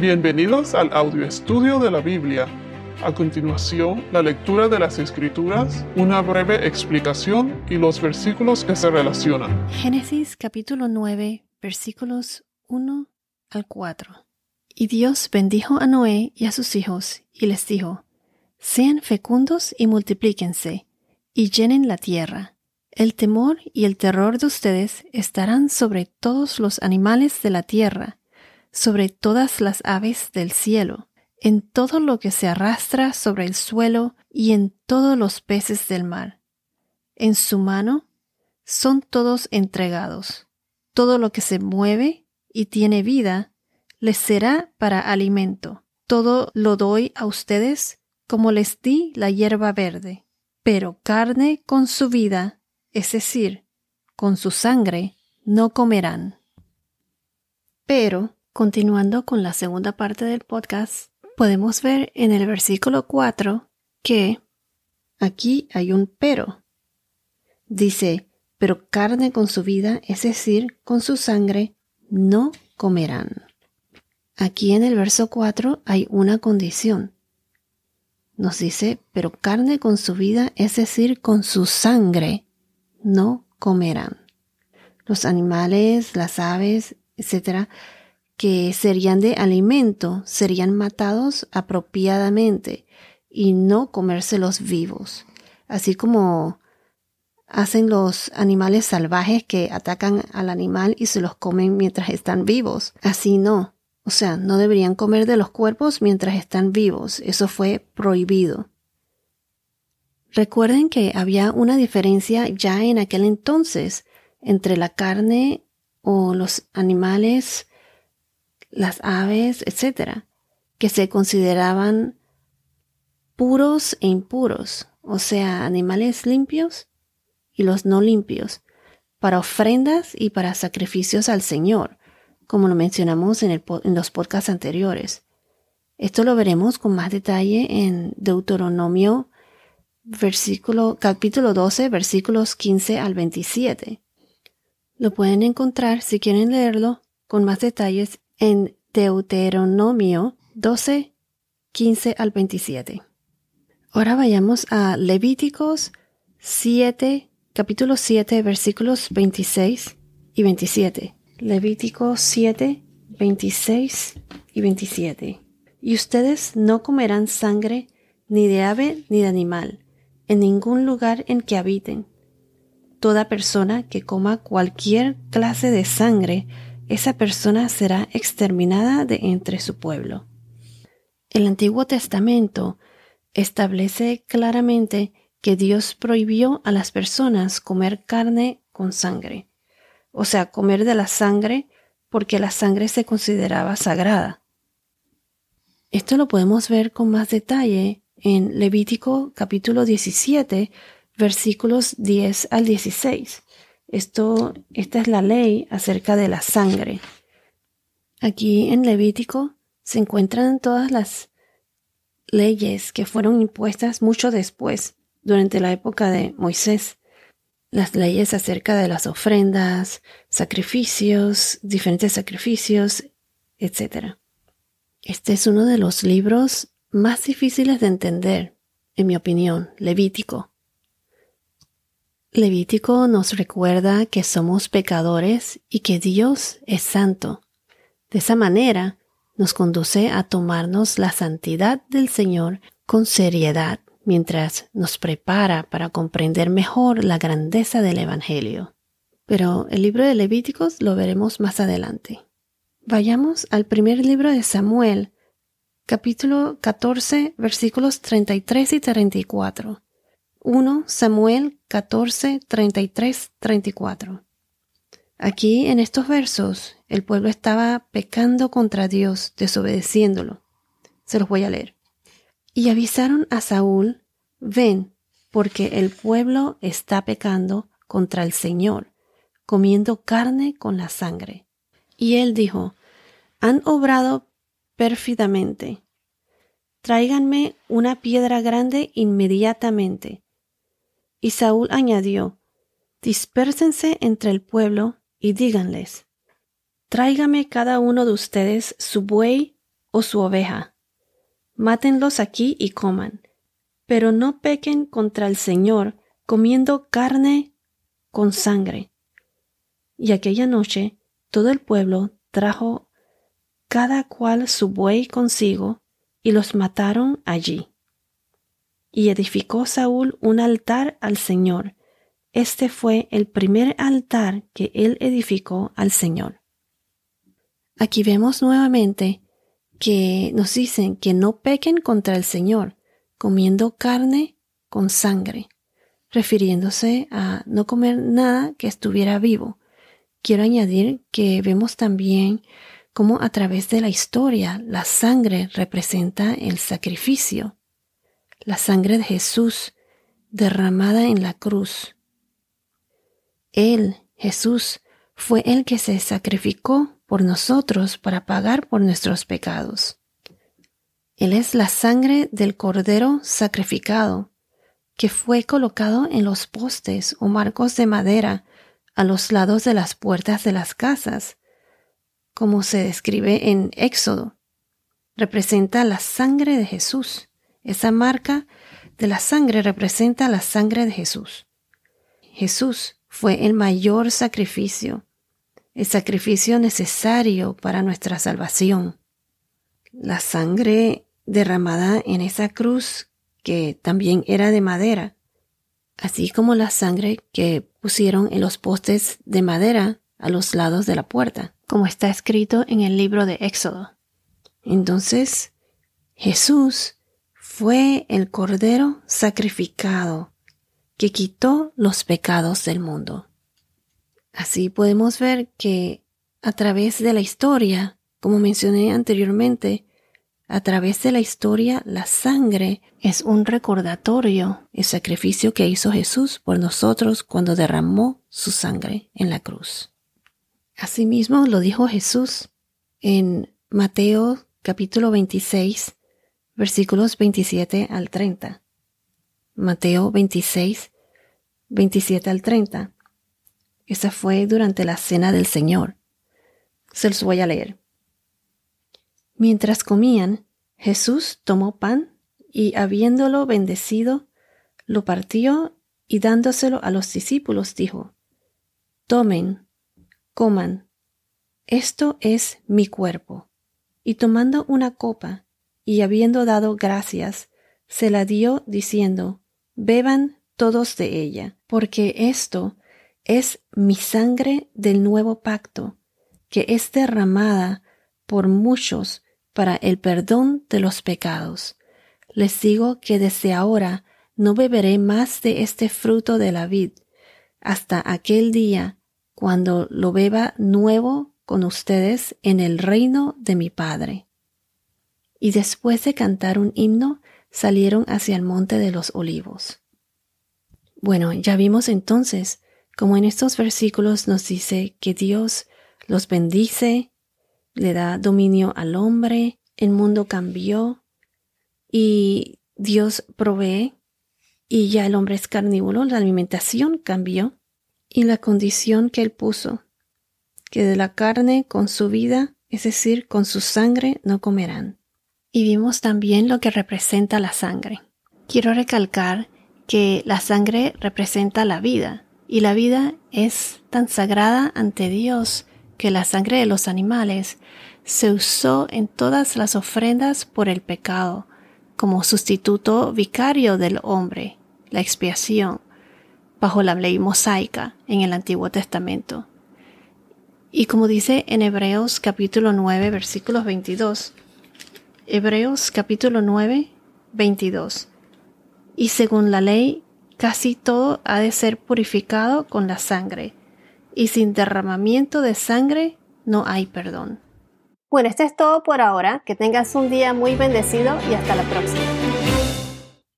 Bienvenidos al audio estudio de la Biblia. A continuación, la lectura de las Escrituras, una breve explicación y los versículos que se relacionan. Génesis capítulo 9, versículos 1 al 4. Y Dios bendijo a Noé y a sus hijos, y les dijo, Sean fecundos y multiplíquense, y llenen la tierra. El temor y el terror de ustedes estarán sobre todos los animales de la tierra, sobre todas las aves del cielo, en todo lo que se arrastra sobre el suelo y en todos los peces del mar. En su mano son todos entregados. Todo lo que se mueve y tiene vida les será para alimento. Todo lo doy a ustedes como les di la hierba verde. Pero carne con su vida, es decir, con su sangre, no comerán. Pero Continuando con la segunda parte del podcast, podemos ver en el versículo 4 que aquí hay un pero. Dice, pero carne con su vida, es decir, con su sangre, no comerán. Aquí en el verso 4 hay una condición. Nos dice, pero carne con su vida, es decir, con su sangre, no comerán. Los animales, las aves, etcétera, que serían de alimento serían matados apropiadamente y no comérselos vivos, así como hacen los animales salvajes que atacan al animal y se los comen mientras están vivos. Así no. O sea, no deberían comer de los cuerpos mientras están vivos. Eso fue prohibido. Recuerden que había una diferencia ya en aquel entonces entre la carne o los animales las aves, etcétera, que se consideraban puros e impuros, o sea, animales limpios y los no limpios, para ofrendas y para sacrificios al Señor, como lo mencionamos en, los podcasts anteriores. Esto lo veremos con más detalle en Deuteronomio capítulo 12, versículos 15 al 27. Lo pueden encontrar si quieren leerlo con más detalles en Deuteronomio 12, 15 al 27. Ahora vayamos a Levíticos 7, capítulo 7, versículos 26 y 27. Levíticos 7, 26 y 27. Y ustedes no comerán sangre ni de ave ni de animal, en ningún lugar en que habiten. Toda persona que coma cualquier clase de sangre esa persona será exterminada de entre su pueblo. El Antiguo Testamento establece claramente que Dios prohibió a las personas comer carne con sangre, o sea, comer de la sangre porque la sangre se consideraba sagrada. Esto lo podemos ver con más detalle en Levítico capítulo 17, versículos 10 al 16. Esto, esta es la ley acerca de la sangre. Aquí en Levítico se encuentran todas las leyes que fueron impuestas mucho después, durante la época de Moisés. Las leyes acerca de las ofrendas, sacrificios, diferentes sacrificios, etc. Este es uno de los libros más difíciles de entender, en mi opinión, Levítico. Levítico nos recuerda que somos pecadores y que Dios es santo. De esa manera nos conduce a tomarnos la santidad del Señor con seriedad mientras nos prepara para comprender mejor la grandeza del Evangelio. Pero el libro de Levíticos lo veremos más adelante. Vayamos al primer libro de Samuel, capítulo 14, versículos 33 y 34. 1 Samuel 14, 33, 34. Aquí en estos versos el pueblo estaba pecando contra Dios, desobedeciéndolo. Se los voy a leer. Y avisaron a Saúl, ven, porque el pueblo está pecando contra el Señor, comiendo carne con la sangre. Y él dijo, han obrado pérfidamente. Tráiganme una piedra grande inmediatamente y Saúl añadió, Dispérsense entre el pueblo y díganles, Tráigame cada uno de ustedes su buey o su oveja. Mátenlos aquí y coman, pero no pequen contra el Señor comiendo carne con sangre. Y aquella noche todo el pueblo trajo cada cual su buey consigo y los mataron allí. Y edificó Saúl un altar al Señor. Este fue el primer altar que él edificó al Señor. Aquí vemos nuevamente que nos dicen que no pequen contra el Señor, comiendo carne con sangre, refiriéndose a no comer nada que estuviera vivo. Quiero añadir que vemos también cómo a través de la historia la sangre representa el sacrificio, la sangre de Jesús derramada en la cruz. Él, Jesús, fue el que se sacrificó por nosotros para pagar por nuestros pecados. Él es la sangre del cordero sacrificado, que fue colocado en los postes o marcos de madera a los lados de las puertas de las casas, como se describe en Éxodo. Representa la sangre de Jesús. Esa marca de la sangre representa la sangre de Jesús. Jesús fue el mayor sacrificio el sacrificio necesario para nuestra salvación. La sangre derramada en esa cruz, que también era de madera, así como la sangre que pusieron en los postes de madera a los lados de la puerta, como está escrito en el libro de Éxodo. Entonces, Jesús fue el Cordero sacrificado que quitó los pecados del mundo. Así podemos ver que a través de la historia, como mencioné anteriormente, a través de la historia la sangre es un recordatorio, el sacrificio que hizo Jesús por nosotros cuando derramó su sangre en la cruz. Asimismo lo dijo Jesús en Mateo capítulo 26, versículos 27 al 30. Mateo 26, 27 al 30. Esa fue durante la cena del Señor. Se los voy a leer. Mientras comían, Jesús tomó pan y habiéndolo bendecido, lo partió y dándoselo a los discípulos dijo, Tomen, coman, esto es mi cuerpo. Y tomando una copa y habiendo dado gracias, se la dio diciendo, Beban todos de ella, porque esto es mi sangre del nuevo pacto, que es derramada por muchos para el perdón de los pecados. Les digo que desde ahora no beberé más de este fruto de la vid, hasta aquel día cuando lo beba nuevo con ustedes en el reino de mi Padre. Y después de cantar un himno, salieron hacia el monte de los olivos. Bueno, ya vimos entonces como en estos versículos nos dice que Dios los bendice, le da dominio al hombre, el mundo cambió y Dios provee y ya el hombre es carnívoro, la alimentación cambió y la condición que él puso, que de la carne con su vida, es decir, con su sangre, no comerán. Y vimos también lo que representa la sangre. Quiero recalcar que la sangre representa la vida, y la vida es tan sagrada ante Dios que la sangre de los animales se usó en todas las ofrendas por el pecado como sustituto vicario del hombre, la expiación, bajo la ley mosaica en el Antiguo Testamento. Y como dice en Hebreos capítulo 9 versículos 22, Hebreos capítulo 9 22, y según la ley Casi todo ha de ser purificado con la sangre, y sin derramamiento de sangre no hay perdón. Bueno, esto es todo por ahora. Que tengas un día muy bendecido y hasta la próxima.